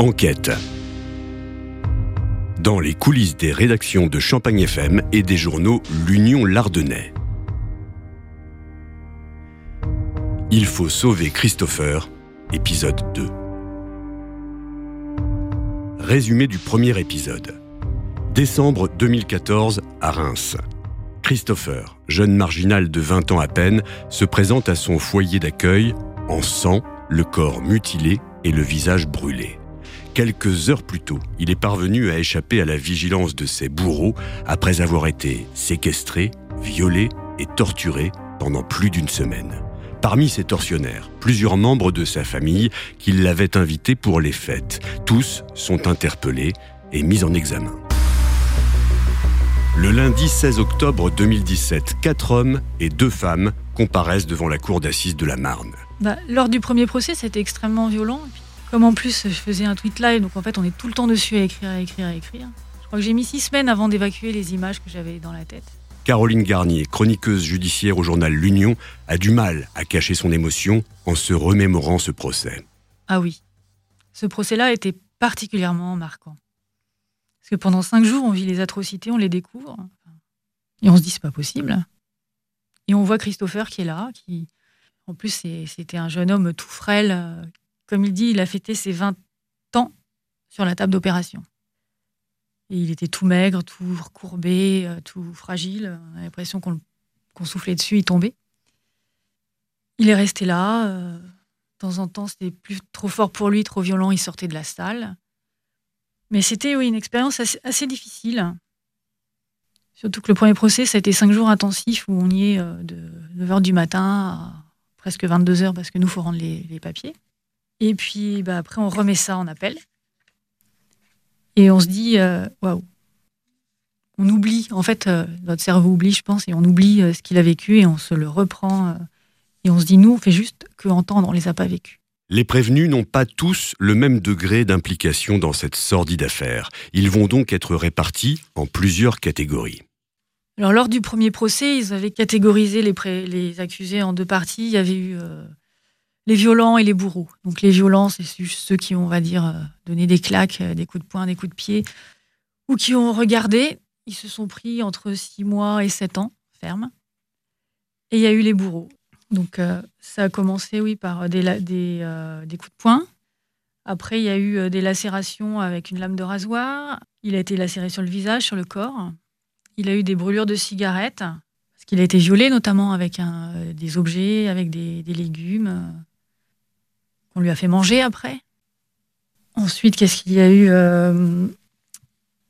Enquête. Dans les coulisses des rédactions de Champagne FM et des journaux L'Union Lardonnais. Il faut sauver Christopher, épisode 2. Résumé du premier épisode. Décembre 2014 à Reims. Christopher, jeune marginal de 20 ans à peine, se présente à son foyer d'accueil en sang, le corps mutilé et le visage brûlé. Quelques heures plus tôt, il est parvenu à échapper à la vigilance de ses bourreaux après avoir été séquestré, violé et torturé pendant plus d'une semaine. Parmi ces tortionnaires, plusieurs membres de sa famille qui l'avaient invité pour les fêtes. Tous sont interpellés et mis en examen. Le lundi 16 octobre 2017, quatre hommes et deux femmes comparaissent devant la cour d'assises de la Marne. Bah, lors du premier procès, c'était extrêmement violent. Comme en plus, je faisais un tweet live, donc en fait, on est tout le temps dessus à écrire, à écrire, à écrire. Je crois que j'ai mis six semaines avant d'évacuer les images que j'avais dans la tête. Caroline Garnier, chroniqueuse judiciaire au journal L'Union, a du mal à cacher son émotion en se remémorant ce procès. Ah oui, ce procès-là était particulièrement marquant. Parce que pendant cinq jours, on vit les atrocités, on les découvre, et on se dit c'est pas possible. Et on voit Christopher qui est là, qui, en plus, c'était un jeune homme tout frêle. Comme il dit, il a fêté ses 20 ans sur la table d'opération. Et il était tout maigre, tout recourbé, euh, tout fragile. On a l'impression qu'on soufflait dessus, il tombait. Il est resté là. euh, De temps en temps, c'était plus trop fort pour lui, trop violent, il sortait de la salle. Mais c'était oui, une expérience assez, difficile. Surtout que le premier procès, ça a été cinq jours intensifs où on y est euh, de 9h du matin à presque 22h parce que nous, faut rendre les papiers. Et puis bah, après, on remet ça en appel. Et on se dit, euh, waouh, on oublie, en fait, euh, notre cerveau oublie, je pense, et on oublie euh, ce qu'il a vécu et on se le reprend. euh, et on se dit, nous, on fait juste que entendre, on les a pas vécus. Les prévenus n'ont pas tous le même degré d'implication dans cette sordide affaire. Ils vont donc être répartis en plusieurs catégories. Alors, lors du premier procès, ils avaient catégorisé les, accusés en deux parties. Il y avait eu les violents et les bourreaux. Donc, les violents, c'est ceux qui ont, on va dire, euh, donné des claques, euh, des coups de poing, des coups de pied, ou qui ont regardé. Ils se sont pris entre six mois et sept ans, ferme. Et il y a eu les bourreaux. Donc, euh, ça a commencé, oui, par des, coups de poing. Après, il y a eu des lacérations avec une lame de rasoir. Il a été lacéré sur le visage, sur le corps. Il a eu des brûlures de cigarettes, parce qu'il a été violé notamment avec des objets, avec des, légumes qu'on lui a fait manger après. Ensuite, qu'est-ce qu'il y a eu euh,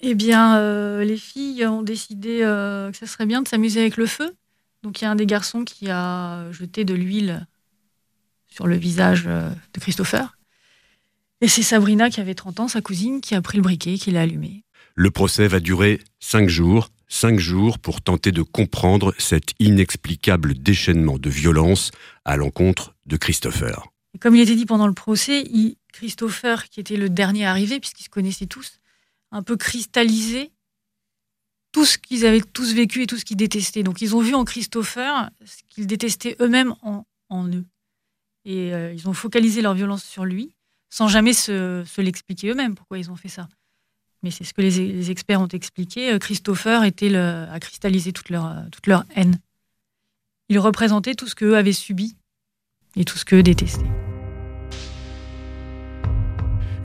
Eh bien, euh, les filles ont décidé euh, que ça serait bien de s'amuser avec le feu. Donc, il y a un des garçons qui a jeté de l'huile sur le visage de Christopher. Et c'est Sabrina qui avait 30 ans, sa cousine, qui a pris le briquet, qui l'a allumé. Le procès va durer cinq jours, cinq jours pour tenter de comprendre cet inexplicable déchaînement de violence à l'encontre de Christopher. Et comme il était dit pendant le procès, Christopher, qui était le dernier arrivé, puisqu'ils se connaissaient tous, un peu cristallisé tout ce qu'ils avaient tous vécu et tout ce qu'ils détestaient. Donc ils ont vu en Christopher ce qu'ils détestaient eux-mêmes en, eux. Et euh, ils ont focalisé leur violence sur lui, sans jamais se, l'expliquer eux-mêmes pourquoi ils ont fait ça. Mais c'est ce que les, experts ont expliqué. Euh, Christopher a cristallisé toute leur, toute leur haine. Il représentait tout ce qu'eux avaient subi et tout ce qu'eux détestaient.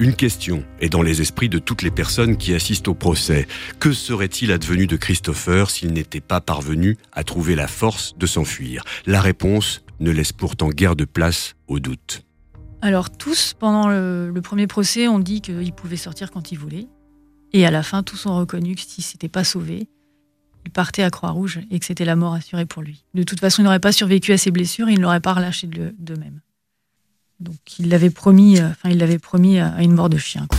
Une question est dans les esprits de toutes les personnes qui assistent au procès. Que serait-il advenu de Christopher s'il n'était pas parvenu à trouver la force de s'enfuir? La réponse ne laisse pourtant guère de place au doute. Alors tous, pendant le, premier procès, on dit qu'il pouvait sortir quand il voulait. Et à la fin, tous ont reconnu que s'il s'était pas sauvé, il partait à Croix-Rouge et que c'était la mort assurée pour lui. De toute façon, il n'aurait pas survécu à ses blessures et il ne l'aurait pas relâché de- d'eux-mêmes. Donc il l'avait promis, euh, enfin il l'avait promis à à une mort de chien. quoi.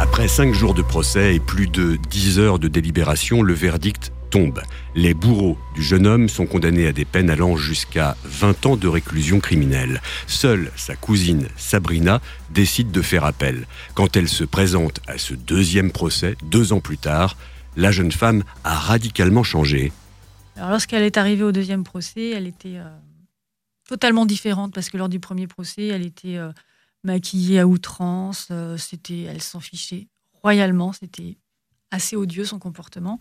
Après cinq jours de procès et plus de dix heures de délibération, le verdict tombe. Les bourreaux du jeune homme sont condamnés à des peines allant jusqu'à 20 ans de réclusion criminelle. Seule sa cousine Sabrina décide de faire appel. Quand elle se présente à ce deuxième procès, deux ans plus tard, la jeune femme a radicalement changé. Alors lorsqu'elle est arrivée au deuxième procès, elle était euh, totalement différente parce que lors du premier procès, elle était euh, maquillée à outrance. c'était, elle s'en fichait royalement. C'était assez odieux son comportement.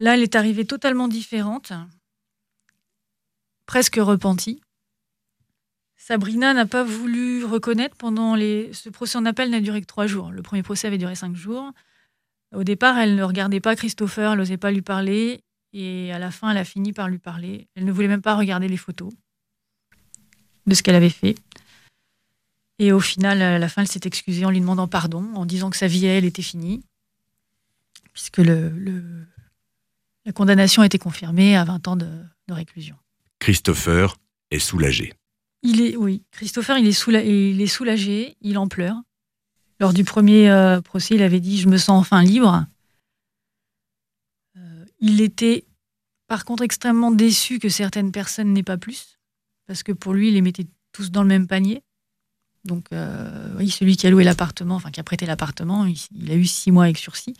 Là, elle est arrivée totalement différente, presque repentie. Sabrina n'a pas voulu reconnaître pendant les. Ce procès en appel n'a duré que trois jours. Le premier procès avait duré cinq jours. Au départ, elle ne regardait pas Christopher, elle n'osait pas lui parler. Et à la fin, elle a fini par lui parler. Elle ne voulait même pas regarder les photos de ce qu'elle avait fait. Et au final, à la fin, elle s'est excusée en lui demandant pardon, en disant que sa vie, elle, était finie, puisque le, la condamnation a été confirmée à 20 ans de, réclusion. Christopher est soulagé. Il est, oui, Christopher, il est, il est soulagé, il en pleure. Lors du premier euh, procès, il avait dit Je me sens enfin libre. Euh, il était, par contre, extrêmement déçu que certaines personnes n'aient pas plus, parce que pour lui, il les mettait tous dans le même panier. Donc, euh, oui, celui qui a loué l'appartement, enfin qui a prêté l'appartement, il, a eu six mois avec sursis.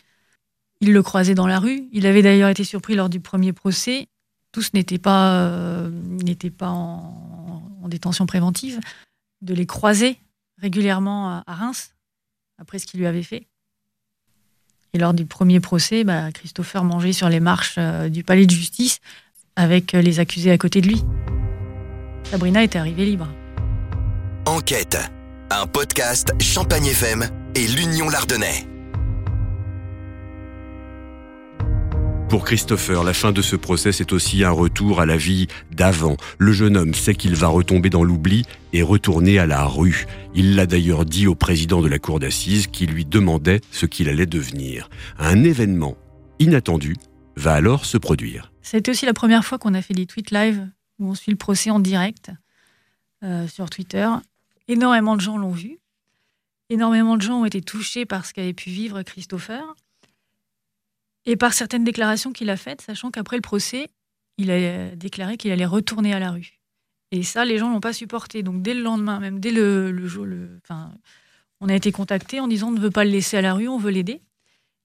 Il le croisait dans la rue. Il avait d'ailleurs été surpris lors du premier procès. Tous n'étaient pas, n'étaient pas en, détention préventive. De les croiser régulièrement à Reims, après ce qu'il lui avait fait. Et lors du premier procès, bah, Christopher mangeait sur les marches euh, du palais de justice avec euh, les accusés à côté de lui. Sabrina était arrivée libre. Enquête, un podcast Champagne FM et l'Union Lardonnais. Pour Christopher, la fin de ce procès, c'est aussi un retour à la vie d'avant. Le jeune homme sait qu'il va retomber dans l'oubli et retourner à la rue. Il l'a d'ailleurs dit au président de la cour d'assises qui lui demandait ce qu'il allait devenir. Un événement inattendu va alors se produire. C'était aussi la première fois qu'on a fait des tweets live où on suit le procès en direct euh, sur Twitter. Énormément de gens l'ont vu. Énormément de gens ont été touchés par ce qu'avait pu vivre Christopher. Et par certaines déclarations qu'il a faites, sachant qu'après le procès, il a déclaré qu'il allait retourner à la rue. Et ça, les gens l'ont pas supporté. Donc dès le lendemain, même dès le, jour, le, enfin, on a été contacté en disant on ne veut pas le laisser à la rue, on veut l'aider.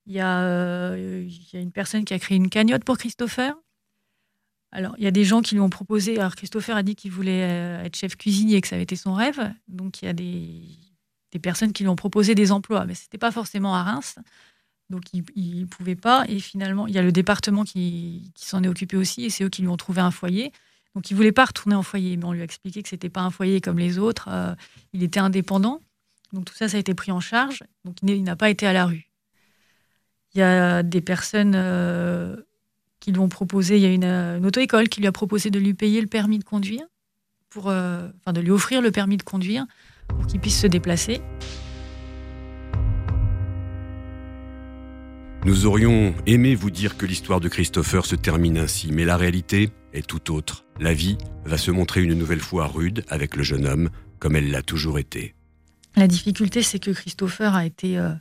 Il y, a, euh, il y a une personne qui a créé une cagnotte pour Christopher. Alors, il y a des gens qui lui ont proposé. Alors, Christopher a dit qu'il voulait euh, être chef cuisinier que ça avait été son rêve. Donc, il y a des, personnes qui lui ont proposé des emplois, mais ce n'était pas forcément à Reims. Donc il ne pouvait pas. Et finalement, il y a le département qui, s'en est occupé aussi, et c'est eux qui lui ont trouvé un foyer. Donc il voulait pas retourner en foyer, mais on lui a expliqué que c'était pas un foyer comme les autres. Euh, il était indépendant. Donc tout ça, ça a été pris en charge. Donc il n'a pas été à la rue. Il y a des personnes euh, qui lui ont proposé, il y a une, auto-école qui lui a proposé de lui payer le permis de conduire, pour, euh, enfin de lui offrir le permis de conduire pour qu'il puisse se déplacer. Nous aurions aimé vous dire que l'histoire de Christopher se termine ainsi, mais la réalité est tout autre. La vie va se montrer une nouvelle fois rude avec le jeune homme, comme elle l'a toujours été. La difficulté, c'est que Christopher a été euh,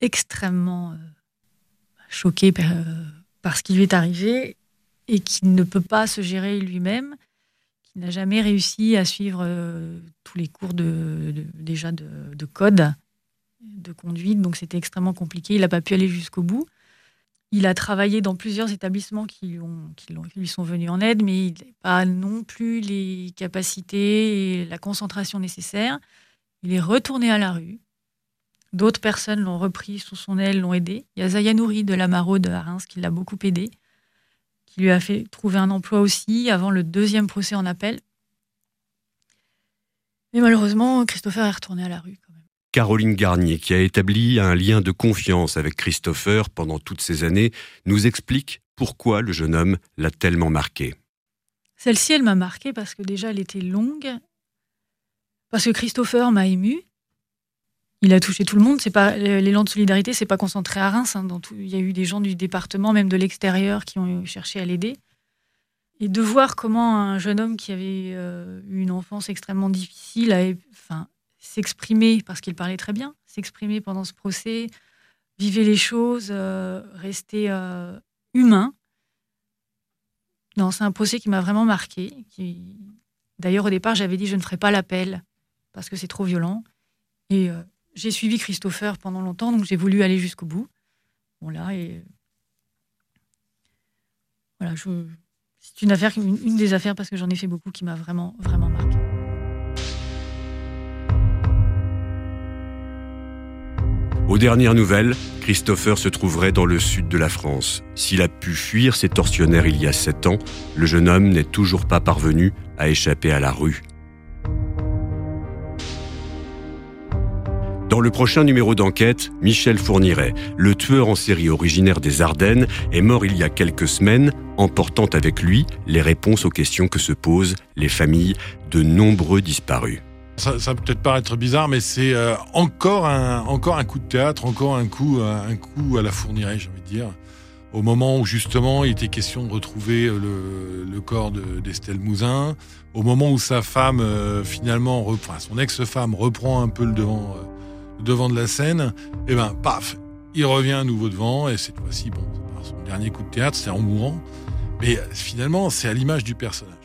extrêmement euh, choqué euh, par, ce qui lui est arrivé et qu'il ne peut pas se gérer lui-même, qu'il n'a jamais réussi à suivre tous les cours de, déjà de code de conduite, donc c'était extrêmement compliqué. Il n'a pas pu aller jusqu'au bout. Il a travaillé dans plusieurs établissements qui, lui sont venus en aide, mais il n'a pas non plus les capacités et la concentration nécessaires. Il est retourné à la rue. D'autres personnes l'ont repris sous son aile, l'ont aidé. Il y a Zayanouri de la Maraude à Reims qui l'a beaucoup aidé, qui lui a fait trouver un emploi aussi avant le deuxième procès en appel. Mais malheureusement, Christopher est retourné à la rue. Caroline Garnier, qui a établi un lien de confiance avec Christopher pendant toutes ces années, nous explique pourquoi le jeune homme l'a tellement marqué. Celle-ci, elle m'a marqué parce que déjà, elle était longue, parce que Christopher m'a ému. Il a touché tout le monde. C'est pas l'élan de solidarité, c'est pas concentré à Reims. Hein. il y a eu des gens du département, même de l'extérieur, qui ont cherché à l'aider. Et de voir comment un jeune homme qui avait eu une enfance extrêmement difficile enfin, s'exprimer, parce qu'il parlait très bien, s'exprimer pendant ce procès, vivre les choses, euh, rester euh, humain. Non, c'est un procès qui m'a vraiment marqué. D'ailleurs, au départ, j'avais dit je ne ferai pas l'appel parce que c'est trop violent. Euh, j'ai suivi Christopher pendant longtemps, donc j'ai voulu aller jusqu'au bout. Bon, là, et. Voilà, c'est une affaire, des affaires, parce que j'en ai fait beaucoup, qui m'a vraiment, vraiment marqué. Aux dernières nouvelles, Christopher se trouverait dans le sud de la France. S'il a pu fuir ses tortionnaires il y a sept ans, le jeune homme n'est toujours pas parvenu à échapper à la rue. Dans le prochain numéro d'enquête, Michel Fourniret, le tueur en série originaire des Ardennes, est mort il y a quelques semaines, emportant avec lui les réponses aux questions que se posent les familles de nombreux disparus. Ça, peut peut-être paraître bizarre, mais c'est euh, encore, un, encore un coup de théâtre, encore un coup, euh, un coup à la Fourniret, j'ai envie de dire. Au moment où justement il était question de retrouver le, le corps d'Estelle Mouzin, au moment où sa femme euh, finalement, son ex-femme reprend un peu le devant devant de la scène, et eh ben paf, il revient à nouveau devant, et cette fois-ci, bon, son dernier coup de théâtre, c'est en mourant. Mais finalement, c'est à l'image du personnage.